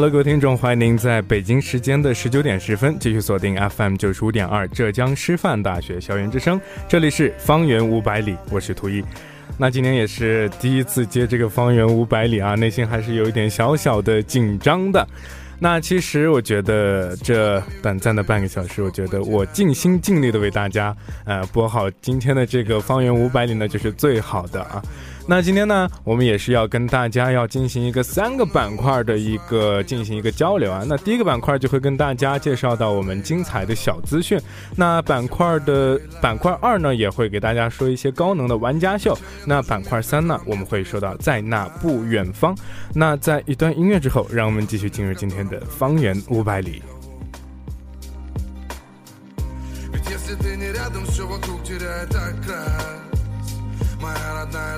Hello，各位听众，欢迎您在北京时间的十九点十分继续锁定 FM 九十五点二浙江师范大学校园之声，这里是方圆五百里，我是图一。那今天也是第一次接这个方圆五百里啊，内心还是有一点小小的紧张的。那其实我觉得这短暂的半个小时，我觉得我尽心尽力的为大家呃播好今天的这个方圆五百里呢，就是最好的啊。那今天呢，我们也是要跟大家要进行一个三个板块的一个进行一个交流啊。那第一个板块就会跟大家介绍到我们精彩的小资讯。那板块的板块二呢，也会给大家说一些高能的玩家秀。那板块三呢，我们会说到在那不远方。那在一段音乐之后，让我们继续进入今天的方圆五百里。моя родная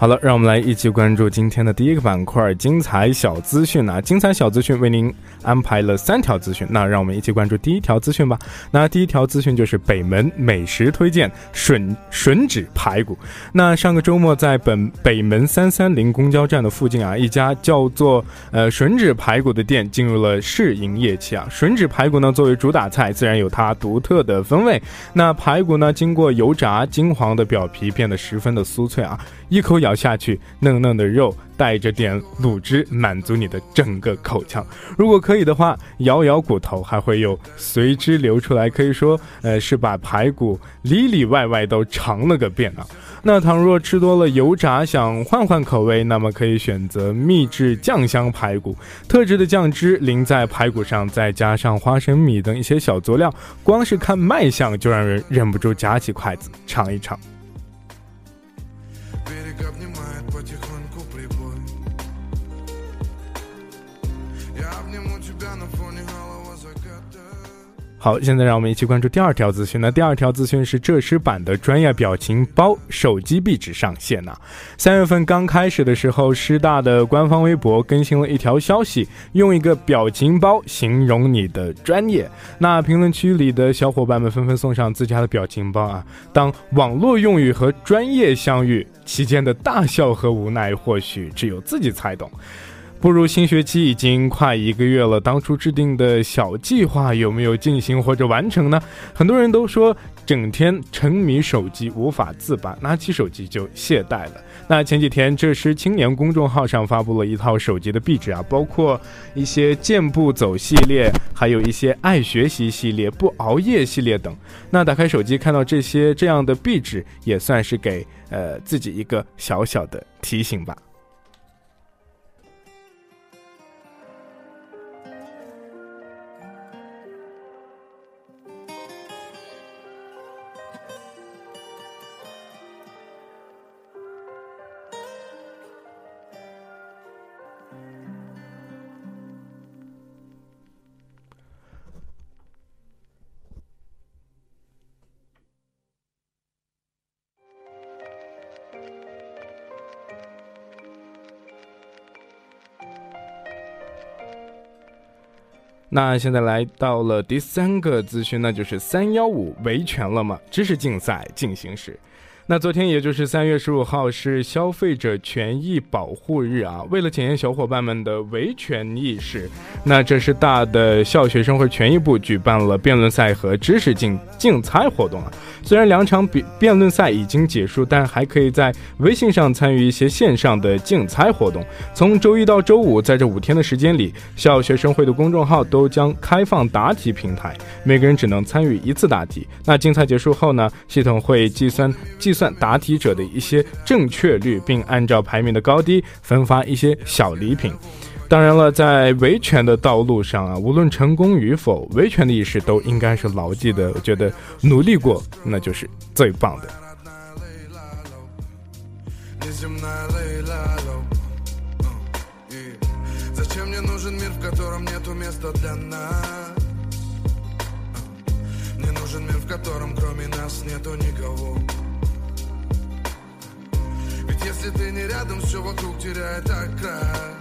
好了，让我们来一起关注今天的第一个板块——精彩小资讯啊！精彩小资讯为您安排了三条资讯，那让我们一起关注第一条资讯吧。那第一条资讯就是北门美食推荐吮吮指排骨。那上个周末在本北门三三零公交站的附近啊，一家叫做呃吮指排骨的店进入了试营业期啊。吮指排骨呢作为主打菜，自然有它独特的风味。那排骨呢经过油炸，金黄的表皮变得十分的酥脆啊。一口咬咬下去，嫩嫩的肉带着点卤汁，满足你的整个口腔。如果可以的话，咬咬骨头，还会有随之流出来，可以说，呃，是把排骨里里外外都尝了个遍啊。那倘若吃多了油炸，想换换口味，那么可以选择秘制酱香排骨，特制的酱汁淋在排骨上，再加上花生米等一些小佐料，光是看卖相就让人忍不住夹起筷子尝一尝。up 好，现在让我们一起关注第二条资讯。那第二条资讯是浙师版的专业表情包手机壁纸上线了。三月份刚开始的时候，师大的官方微博更新了一条消息，用一个表情包形容你的专业。那评论区里的小伙伴们纷纷送上自家的表情包啊。当网络用语和专业相遇，期间的大笑和无奈，或许只有自己才懂。步入新学期已经快一个月了，当初制定的小计划有没有进行或者完成呢？很多人都说整天沉迷手机无法自拔，拿起手机就懈怠了。那前几天，这时青年公众号上发布了一套手机的壁纸啊，包括一些健步走系列，还有一些爱学习系列、不熬夜系列等。那打开手机看到这些这样的壁纸，也算是给呃自己一个小小的提醒吧。那现在来到了第三个资讯，那就是三幺五维权了吗？知识竞赛进行时。那昨天也就是三月十五号是消费者权益保护日啊，为了检验小伙伴们的维权意识，那这是大的校学生会权益部举办了辩论赛和知识竞竞猜活动啊。虽然两场比辩论赛已经结束，但还可以在微信上参与一些线上的竞猜活动。从周一到周五，在这五天的时间里，校学生会的公众号都将开放答题平台，每个人只能参与一次答题。那竞猜结束后呢，系统会计算计。算答题者的一些正确率，并按照排名的高低分发一些小礼品。当然了，在维权的道路上啊，无论成功与否，维权的意识都应该是牢记的。我觉得努力过，那就是最棒的。Если ты не рядом, все вокруг теряет окрас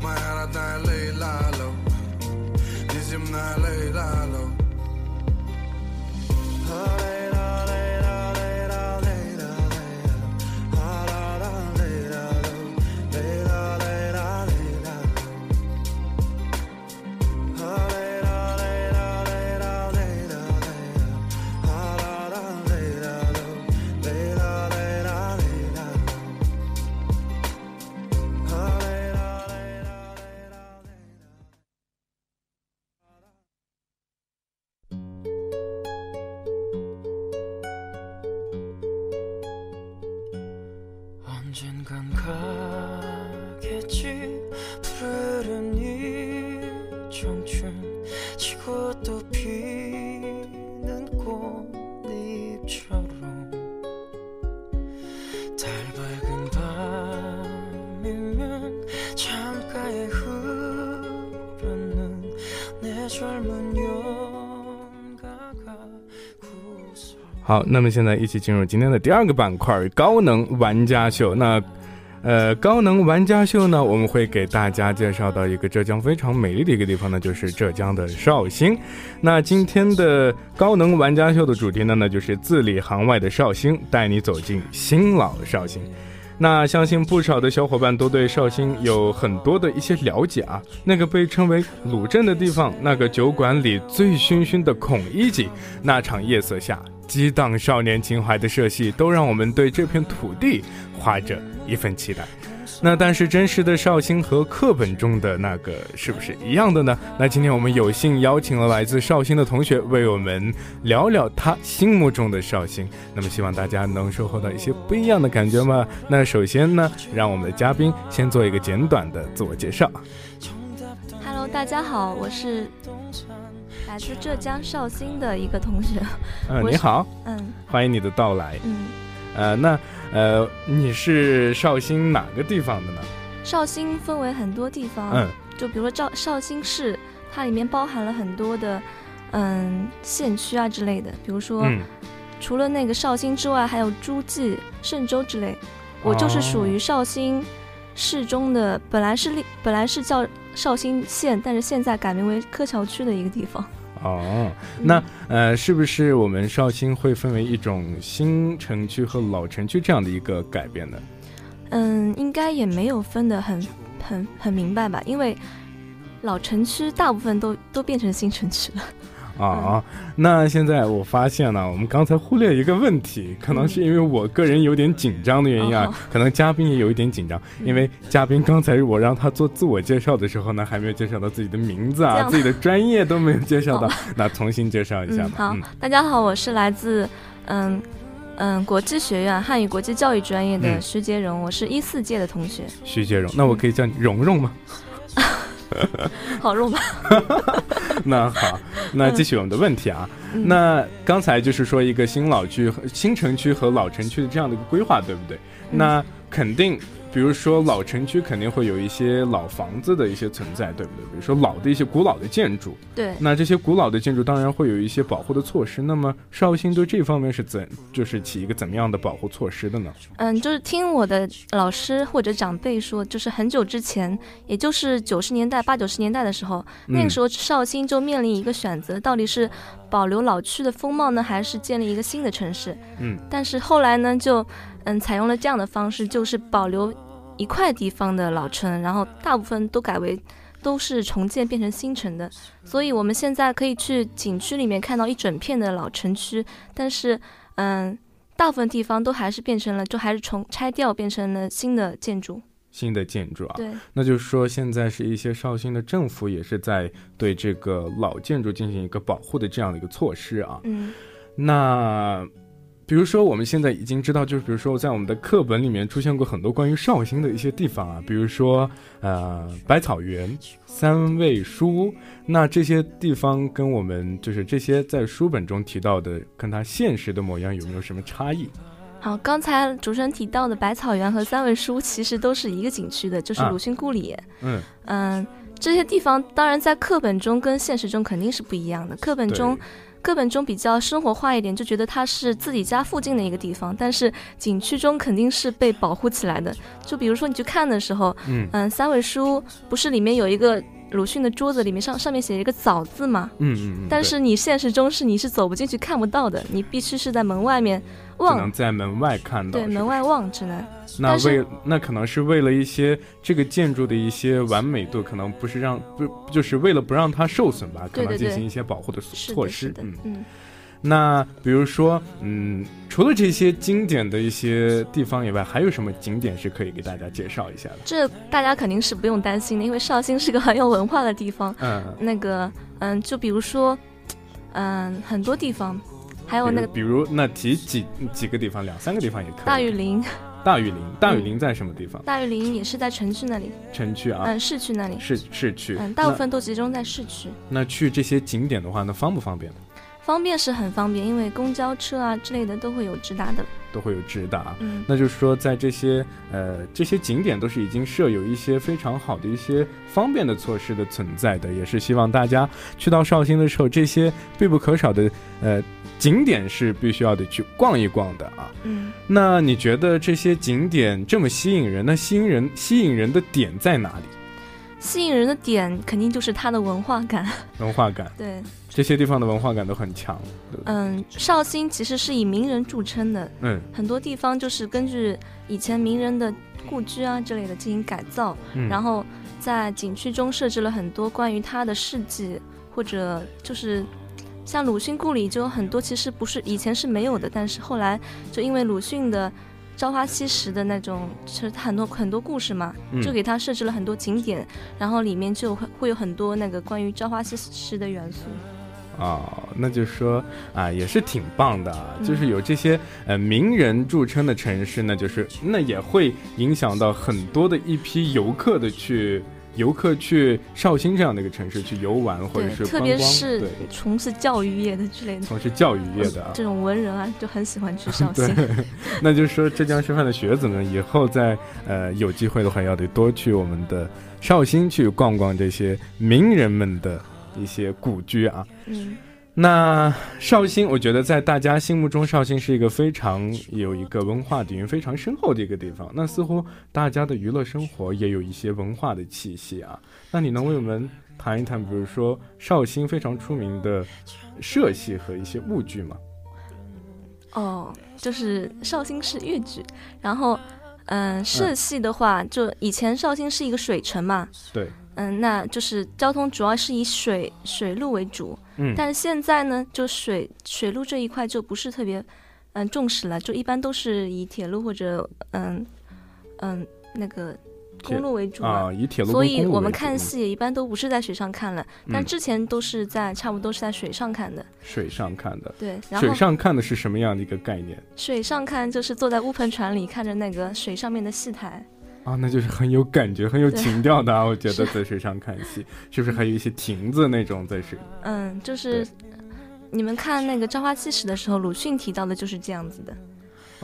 Моя родная Лейлало Неземная Лейлало Лейла, лейла, 好，那么现在一起进入今天的第二个板块——高能玩家秀。那，呃，高能玩家秀呢，我们会给大家介绍到一个浙江非常美丽的一个地方呢，就是浙江的绍兴。那今天的高能玩家秀的主题呢，那就是字里行外的绍兴，带你走进新老绍兴。那相信不少的小伙伴都对绍兴有很多的一些了解啊。那个被称为鲁镇的地方，那个酒馆里醉醺醺的孔乙己，那场夜色下。激荡少年情怀的社戏，都让我们对这片土地怀着一份期待。那但是真实的绍兴和课本中的那个是不是一样的呢？那今天我们有幸邀请了来自绍兴的同学，为我们聊聊他心目中的绍兴。那么希望大家能收获到一些不一样的感觉吗。那首先呢，让我们的嘉宾先做一个简短的自我介绍。Hello，大家好，我是来自浙江绍兴的一个同学。嗯、你好，嗯欢迎你的到来。嗯，呃，那呃，你是绍兴哪个地方的呢？绍兴分为很多地方，嗯就比如说绍绍兴市，它里面包含了很多的嗯县区啊之类的，比如说、嗯，除了那个绍兴之外，还有诸暨、嵊州之类。我就是属于绍兴市中的，本来是立本来是叫绍兴县，但是现在改名为柯桥区的一个地方。哦，那呃，是不是我们绍兴会分为一种新城区和老城区这样的一个改变呢？嗯，应该也没有分得很很很明白吧，因为老城区大部分都都变成新城区了。啊啊，那现在我发现了，我们刚才忽略一个问题，可能是因为我个人有点紧张的原因啊，哦可能嘉宾也有一点紧张，嗯因为嘉宾刚才我让他做自我介绍的时候呢，还没有介绍到自己的名字啊，自己的专业都没有介绍到哦，那重新介绍一下嗯，吧。好，大家好，我是来自嗯嗯国际学院汉语国际教育专业的嗯徐杰荣，我是一四届的同学。徐杰荣，那我可以叫你蓉蓉吗？好肉麻？那好，那继续我们的问题啊。嗯那刚才就是说一个新老区、和新城区和老城区的这样的一个规划，对不对？嗯那肯定比如说老城区肯定会有一些老房子的一些存在，对不对？比如说老的一些古老的建筑，对，那这些古老的建筑当然会有一些保护的措施。那么绍兴对这方面是怎就是起一个怎么样的保护措施的呢？嗯，就是听我的老师或者长辈说，就是很久之前，也就是九十年代八九十年代的时候，那个时候绍兴就面临一个选择，到底是保留老区的风貌呢，还是建立一个新的城市？嗯，但是后来呢，就嗯采用了这样的方式，就是保留一块地方的老城，然后大部分都改为都是重建变成新城的。所以我们现在可以去景区里面看到一整片的老城区，但是嗯，大部分地方都还是变成了，就还是重拆掉变成了新的建筑。新的建筑啊，对，那就是说现在是一些绍兴的政府也是在对这个老建筑进行一个保护的这样的一个措施啊。嗯那比如说我们现在已经知道，就是比如说在我们的课本里面出现过很多关于绍兴的一些地方啊，比如说呃百草园、三味书屋，那这些地方跟我们就是这些在书本中提到的，跟它现实的模样有没有什么差异？好，刚才主持人提到的百草园和三味书屋其实都是一个景区的，就是啊鲁迅故里。嗯，嗯，这些地方当然在课本中跟现实中肯定是不一样的。课本中，课本中比较生活化一点，就觉得它是自己家附近的一个地方，但是景区中肯定是被保护起来的。就比如说你去看的时候，嗯嗯，三味书不是里面有一个鲁迅的桌子，里面上上面写一个早字嘛？嗯嗯但是你现实中是你是走不进去看不到的，你必须是在门外面只能，在门外看到，对，门外望只能。那为那可能是为了一些这个建筑的一些完美度，可能不是让不就是为了不让它受损吧，可能进行一些保护的，措施嗯，嗯，那比如说，嗯，除了这些经典的一些地方以外，还有什么景点是可以给大家介绍一下的？这大家肯定是不用担心的，因为绍兴是个很有文化的地方。嗯，那个，嗯，就比如说，嗯，很多地方，还有那个如比如那提几几个地方，两三个地方也可以。大雨林，大雨林，大雨林在什么地方？大雨林也是在城区那里，城区啊，嗯，市区那里，市市区。嗯，大部分都集中在市区。那那去这些景点的话，那方不方便呢？方便是很方便，因为公交车啊之类的都会有直达的。都会有直达。嗯，那就是说，在这些呃这些景点都是已经设有一些非常好的一些方便的措施的存在的，也是希望大家去到绍兴的时候，这些必不可少的呃景点是必须要得去逛一逛的啊。嗯，那你觉得这些景点这么吸引人，那吸引人吸引人的点在哪里？吸引人的点肯定就是它的文化感。文化感，对，这些地方的文化感都很强。嗯，绍兴其实是以名人著称的，嗯很多地方就是根据以前名人的故居啊之类的进行改造，嗯，然后在景区中设置了很多关于他的事迹，或者就是像鲁迅故里就有很多其实不是以前是没有的，但是后来就因为鲁迅的《朝花夕拾》的那种，是很多很多故事嘛，嗯就给他设置了很多景点，然后里面就会会有很多那个关于《朝花夕拾》的元素。哦，那就是说啊，也是挺棒的就是有这些呃名人著称的城市呢，就是那也会影响到很多的一批游客的去游客去绍兴这样的一个城市去游玩或者对，是特观光，别是对，从事教育业的之类的。从事教育业的啊。这种文人啊，就很喜欢去绍兴。那就是说浙江师范的学子们以后在呃有机会的话，要得多去我们的绍兴去逛逛这些名人们的一些故居啊。嗯，那绍兴，我觉得在大家心目中，绍兴是一个非常有一个文化底蕴非常深厚的一个地方。那似乎大家的娱乐生活也有一些文化的气息啊。那你能为我们谈一谈，比如说绍兴非常出名的社戏和一些物剧吗？哦，就是绍兴是豫剧，然后，嗯，社戏的话，就以前绍兴是一个水城嘛，对，嗯，那就是交通主要是以水水路为主，嗯，但是现在呢，就水水路这一块就不是特别，嗯，重视了，就一般都是以铁路或者嗯嗯那个公路为主。啊，以铁路跟所以我们看戏也一般都不是在水上看了，但嗯之前都是在差不多是在水上看的。水上看的。对，然后水上看的是什么样的一个概念水上看就是坐在乌篷船里看着那个水上面的戏台。啊？那就是很有感觉、很有情调的啊！我觉得在水上看戏，是不是还有一些亭子那种在水？嗯，就是你们看那个《朝花夕拾》的时候，鲁迅提到的就是这样子的。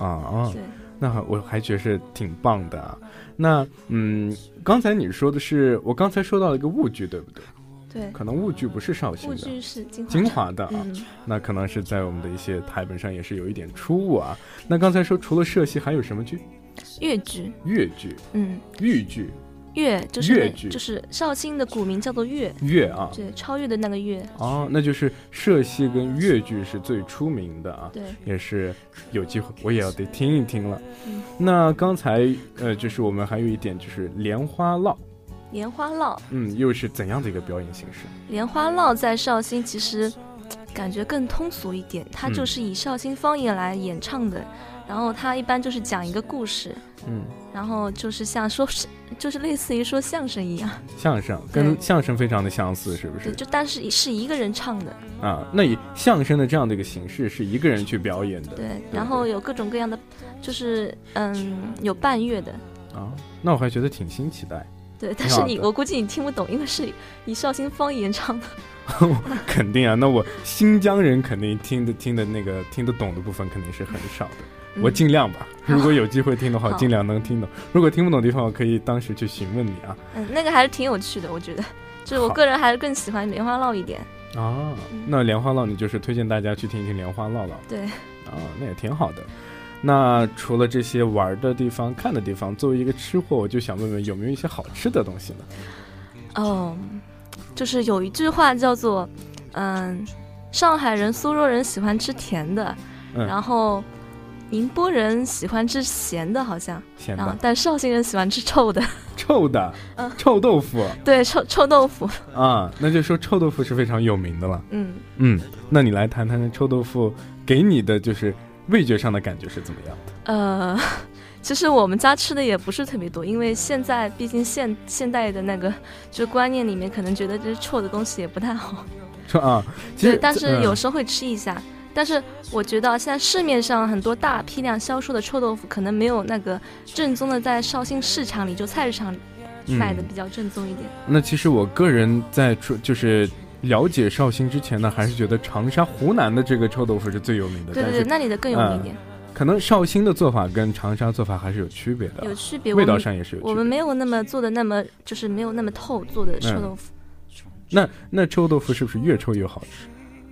啊啊！对，那我还觉得是挺棒的啊。那嗯，刚才你说的是我刚才说到了一个物剧，对不对？对，可能物剧不是绍兴的，物剧是金华金华的啊。嗯，那可能是在我们的一些台本上也是有一点出入啊。那刚才说除了社戏还有什么剧？越剧，越剧、嗯，豫剧、越就是那越剧。就是绍兴的古名叫做越，越啊。对，超越的那个越，哦，那就是社戏跟越剧是最出名的啊。对，也是有机会，我也要得听一听了。嗯。那刚才呃，就是我们还有一点就是莲花落，莲花落，嗯，又是怎样的一个表演形式？莲花落在绍兴其实感觉更通俗一点，它嗯。就是以绍兴方言来演唱的，然后他一般就是讲一个故事，嗯，然后就是像说，就是类似于说相声一样，相声跟相声非常的相似，是不对，是？就但是是一个人唱的，啊，那以相声的这样的一个形式是一个人去表演的，对，然后有各种各样的，就是嗯有伴乐的，啊，那我还觉得挺新奇的，对，但是你我估计你听不懂，因为是以绍兴方言唱的，肯定啊，那我新疆人肯定听的听的那个听得懂的部分肯定是很少的，嗯我尽量吧，如果有机会听的话，尽量能听懂，如果听不懂的地方，我可以当时去询问你啊。嗯，那个还是挺有趣的，我觉得，就是我个人还是更喜欢莲花烙一点，啊，那莲花烙你就是推荐大家去听一听莲花烙了对，啊，那也挺好的。那除了这些玩的地方、看的地方，作为一个吃货，我就想问问有没有一些好吃的东西呢？哦，就是有一句话叫做，嗯，上海人、苏州人喜欢吃甜的，嗯。然后宁波人喜欢吃咸的，好像，咸的、但绍兴人喜欢吃臭的，臭的、嗯臭豆腐对，臭臭豆腐，啊，那就说臭豆腐是非常有名的了。嗯，嗯，那你来谈谈臭豆腐给你的就是味觉上的感觉是怎么样的？呃。其实我们家吃的也不是特别多，因为现在毕竟现现代的那个就是观念里面，可能觉得这臭的东西也不太好。臭啊，其实对，但是有嗯时候会吃一下。但是我觉得现在市面上很多大批量销售的臭豆腐，可能没有那个正宗的在绍兴市场里，就菜市场卖的嗯比较正宗一点。那其实我个人在出就是了解绍兴之前呢，还是觉得长沙、湖南的这个臭豆腐是最有名的。对对对，那里的更有名一点，可能绍兴的做法跟长沙做法还是有区别的，有区别。味道上也是有区别。我们没有那么做的那么就是没有那么透做的臭嗯豆腐。那那臭豆腐是不是越臭越好吃？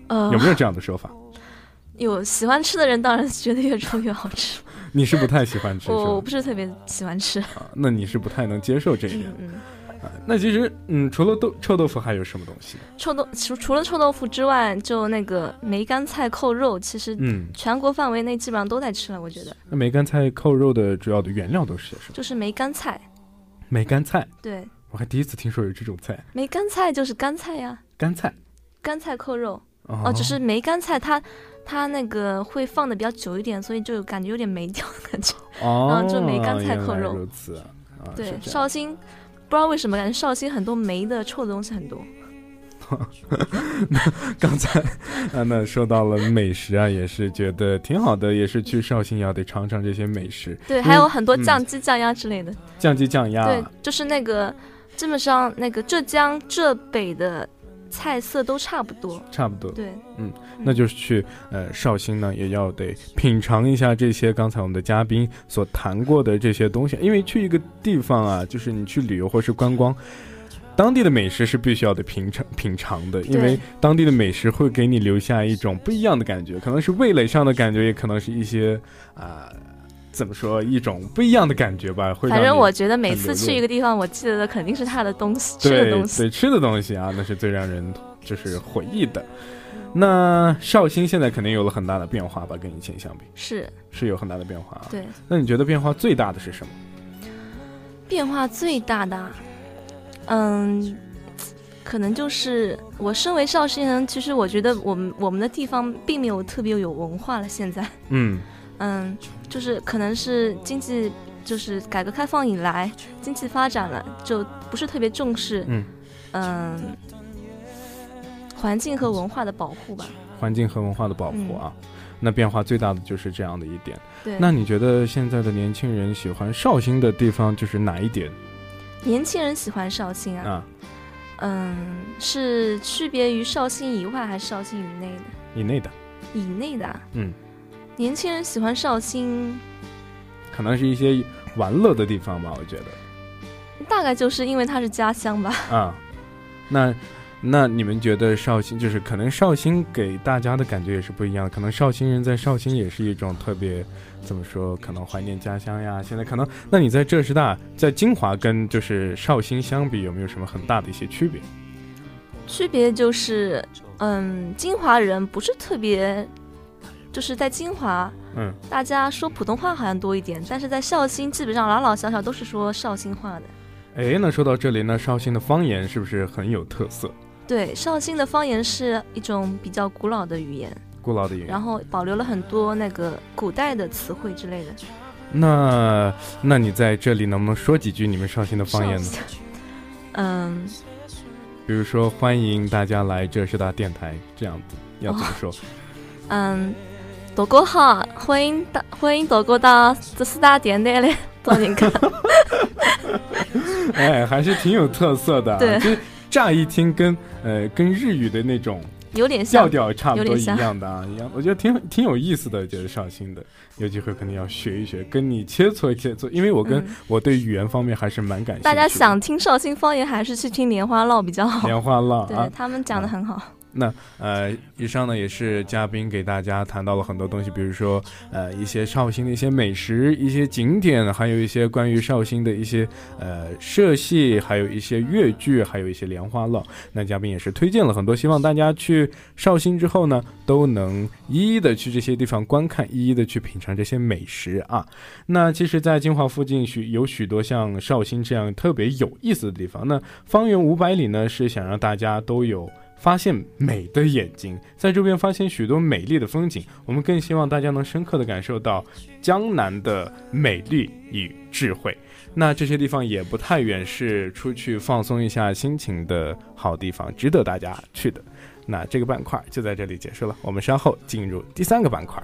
呃，有没有这样的说法？有喜欢吃的人当然觉得越臭越好吃，你是不太喜欢吃我我不？是特别喜欢吃。啊那你是不太能接受这一点嗯。嗯。啊那其实，嗯，除了豆臭豆腐还有什么东西？臭豆除除了臭豆腐之外，就那个梅干菜扣肉，其实嗯，全国范围内基本上都在吃了。我觉得那梅干菜扣肉的主要的原料都是些什么？就是梅干菜，梅干菜，对，我还第一次听说有这种菜，梅干菜就是干菜呀，干菜。干菜扣肉。哦哦，只是梅干菜它它那个会放的比较久一点，所以就感觉有点霉掉的感觉。哦，就梅干菜扣肉如此啊，啊对绍兴不知道为什么感觉绍兴很多霉的臭的东西很多。那 刚才啊，那说到了美食啊，也是觉得挺好的，也是去绍兴要得尝尝这些美食，对，还有很多嗯酱鸡、酱鸭之类的。酱鸡、酱鸭，对，就是那个基本上那个浙江浙北的菜色都差不多。差不多。对，嗯那就是去呃绍兴呢，也要得品尝一下这些刚才我们的嘉宾所谈过的这些东西，因为去一个地方啊，就是你去旅游或是观光。当地的美食是必须要得品尝品尝的，因为当地的美食会给你留下一种不一样的感觉，可能是味蕾上的感觉，也可能是一些啊、怎么说一种不一样的感觉吧。会反正我觉得每次去一个地方，我记得的肯定是他的东西，吃的东西。对吃的东西啊，那是最让人就是回忆的。那绍兴现在肯定有了很大的变化吧，跟以前相比是，是有很大的变化啊。对，那你觉得变化最大的是什么？变化最大的啊，嗯，可能就是我身为绍兴人，其实我觉得我们我们的地方并没有特别有文化了。现在，嗯嗯，就是可能是经济，就是改革开放以来经济发展了，就不是特别重视，嗯，嗯，环境和文化的保护吧。环境和文化的保护啊，那变化最大的就是这样的一点。嗯对，那你觉得现在的年轻人喜欢绍兴的地方就是哪一点年轻人喜欢绍兴啊，啊？嗯，是区别于绍兴以外还是绍兴以内的？以内的，以内的啊，嗯，年轻人喜欢绍兴，可能是一些玩乐的地方吧，我觉得。大概就是因为它是家乡吧。啊，那那你们觉得绍兴就是可能绍兴给大家的感觉也是不一样的，可能绍兴人在绍兴也是一种特别怎么说，可能怀念家乡呀。现在可能，那你在浙师大在金华跟就是绍兴相比，有没有什么很大的一些区别？区别就是，嗯，金华人不是特别，就是在金华，嗯，大家说普通话好像多一点，但是在绍兴基本上老老小小都是说绍兴话的。哎，那说到这里呢，绍兴的方言是不是很有特色？对，绍兴的方言是一种比较古老的语言，古老的语言。然后保留了很多那个古代的词汇之类的。那那你在这里能不能说几句你们绍兴的方言呢？嗯，比如说欢迎大家来浙师大电台这样子，要怎么说？嗯，大哥好，欢迎大欢迎大哥到这四大电台来找人看。哎，还是挺有特色的、啊。对就是乍一听跟呃跟日语的那种有点像调调差不多一样的啊，一样。我觉得挺挺有意思的，觉得绍兴的，有机会肯定要学一学，跟你切磋切磋，因为我跟、嗯我对语言方面还是蛮感兴趣的。大家想听绍兴方言，还是去听莲花烙比较好。莲花烙对、啊，他们讲的很好。那呃，以上呢也是嘉宾给大家谈到了很多东西，比如说呃一些绍兴的一些美食、一些景点，还有一些关于绍兴的一些呃社戏，还有一些粤剧，还有一些莲花落。那嘉宾也是推荐了很多，希望大家去绍兴之后呢，都能一一的去这些地方观看，一一的去品尝这些美食啊。那其实，在金华附近许有许多像绍兴这样特别有意思的地方。那方圆五百里呢，是想让大家都有。发现美的眼睛，在周边发现许多美丽的风景。我们更希望大家能深刻的感受到江南的美丽与智慧。那这些地方也不太远，是出去放松一下心情的好地方，值得大家去的。那这个板块就在这里结束了，我们稍后进入第三个板块。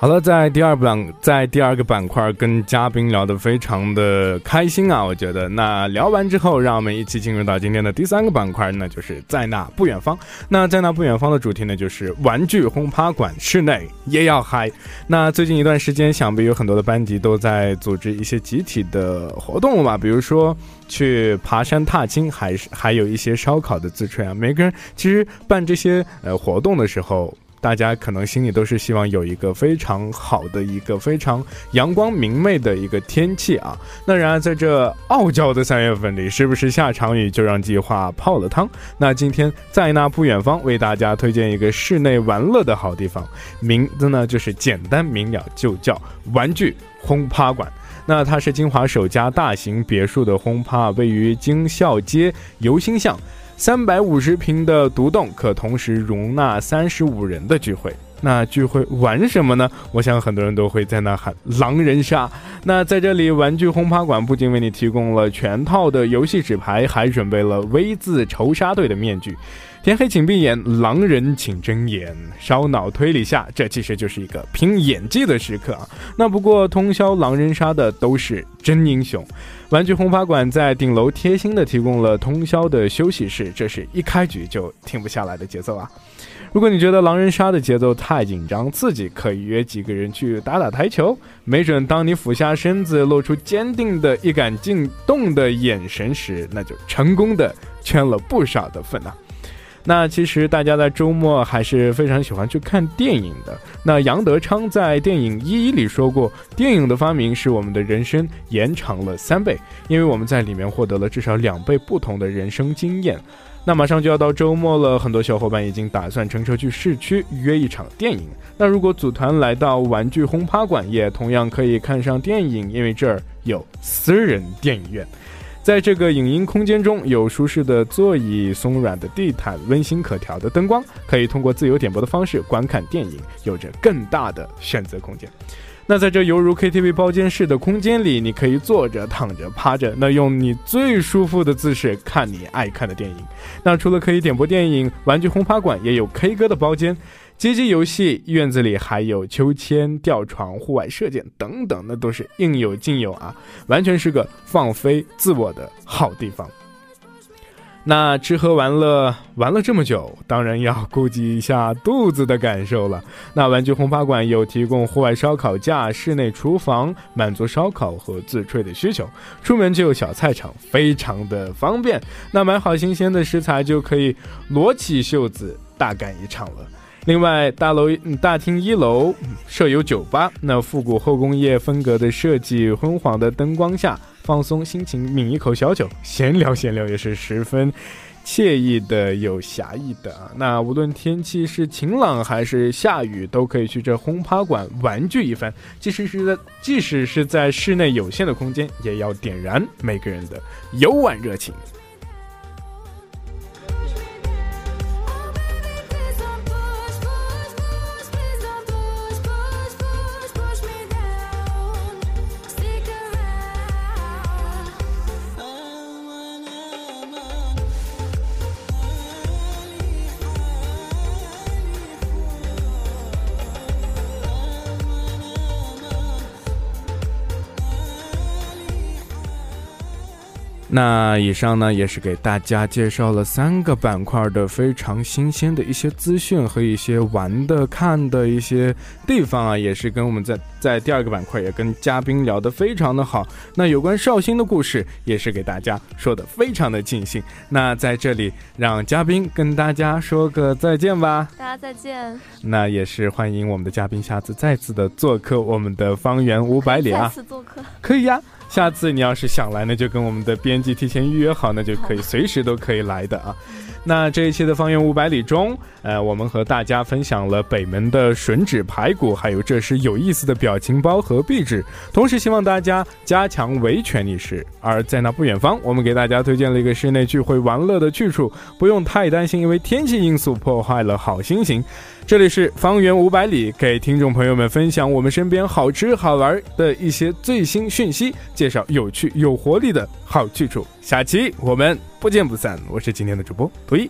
好了，在第二板，在第二个板块跟嘉宾聊得非常的开心啊，我觉得。那聊完之后，让我们一起进入到今天的第三个板块，那就是在那不远方。那在那不远方的主题呢，就是玩具轰趴馆室内也要嗨。那最近一段时间，想必有很多的班级都在组织一些集体的活动吧，比如说去爬山踏青，还是还有一些烧烤的自吹啊。每个人其实办这些呃活动的时候。大家可能心里都是希望有一个非常好的一个非常阳光明媚的一个天气啊。那然而在这傲娇的三月份里，是不是下场雨就让计划泡了汤？那今天在那不远方为大家推荐一个室内玩乐的好地方，名字呢就是简单明了，就叫玩具轰趴馆。那它是金华首家大型别墅的轰趴，位于京孝街游心巷。三百五十平的独栋可同时容纳三十五人的聚会。那聚会玩什么呢？我想很多人都会在那喊狼人杀。那在这里，玩具轰趴馆不仅为你提供了全套的游戏纸牌，还准备了 V 字仇杀队的面具。天黑请闭眼，狼人请睁眼。烧脑推理下，这其实就是一个拼演技的时刻啊。那不过，通宵狼人杀的都是真英雄。玩具轰趴馆在顶楼贴心的提供了通宵的休息室，这是一开局就停不下来的节奏啊！如果你觉得狼人杀的节奏太紧张刺激，可以约几个人去打打台球，没准当你俯下身子，露出坚定的一杆进洞的眼神时，那就成功的圈了不少的粉呐、那其实大家在周末还是非常喜欢去看电影的。那杨德昌在电影《一一》里说过，电影的发明使我们的人生延长了三倍，因为我们在里面获得了至少两倍不同的人生经验。那马上就要到周末了，很多小伙伴已经打算乘车去市区约一场电影。那如果组团来到玩具轰趴馆，也同样可以看上电影，因为这儿有私人电影院。在这个影音空间中，有舒适的座椅、松软的地毯、温馨可调的灯光，可以通过自由点播的方式观看电影，有着更大的选择空间。那在这犹如 KTV 包间式的空间里，你可以坐着、躺着、趴着，那用你最舒服的姿势看你爱看的电影。那除了可以点播电影，玩具轰趴馆也有 K 歌的包间。街机游戏院子里还有秋千、吊床、户外射箭等等，那都是应有尽有啊，完全是个放飞自我的好地方。那吃喝玩乐玩了这么久，当然要顾及一下肚子的感受了。那玩具轰趴馆有提供户外烧烤架、室内厨房，满足烧烤和自炊的需求。出门就有小菜场，非常的方便。那买好新鲜的食材就可以裸起袖子大干一场了。另外，大楼大厅一楼设有酒吧，那复古后工业风格的设计，昏黄的灯光下放松心情，抿一口小酒，闲聊闲聊也是十分惬意的，有侠义的啊。那无论天气是晴朗还是下雨，都可以去这轰趴馆玩具一番。即使是在即使是在室内有限的空间，也要点燃每个人的游玩热情。那以上呢，也是给大家介绍了三个板块的非常新鲜的一些资讯和一些玩的、看的一些地方啊，也是跟我们在在第二个板块也跟嘉宾聊得非常的好。那有关绍兴的故事，也是给大家说的非常的尽兴。那在这里，让嘉宾跟大家说个再见吧。大家再见，那也是欢迎我们的嘉宾下次再次的做客我们的方圆五百里再啊。次做客。可以呀、下次你要是想来，呢就跟我们的编辑提前预约好，那就可以随时都可以来的啊。那这一期的方圆五百里中，呃，我们和大家分享了北门的吮指排骨，还有这是有意思的表情包和壁纸，同时希望大家加强维权意识。而在那不远方，我们给大家推荐了一个室内聚会玩乐的去处，不用太担心因为天气因素破坏了好心情。这里是方圆五百里，给听众朋友们分享我们身边好吃好玩的一些最新讯息，介绍有趣有活力的好去处。下期我们不见不散。我是今天的主播图一，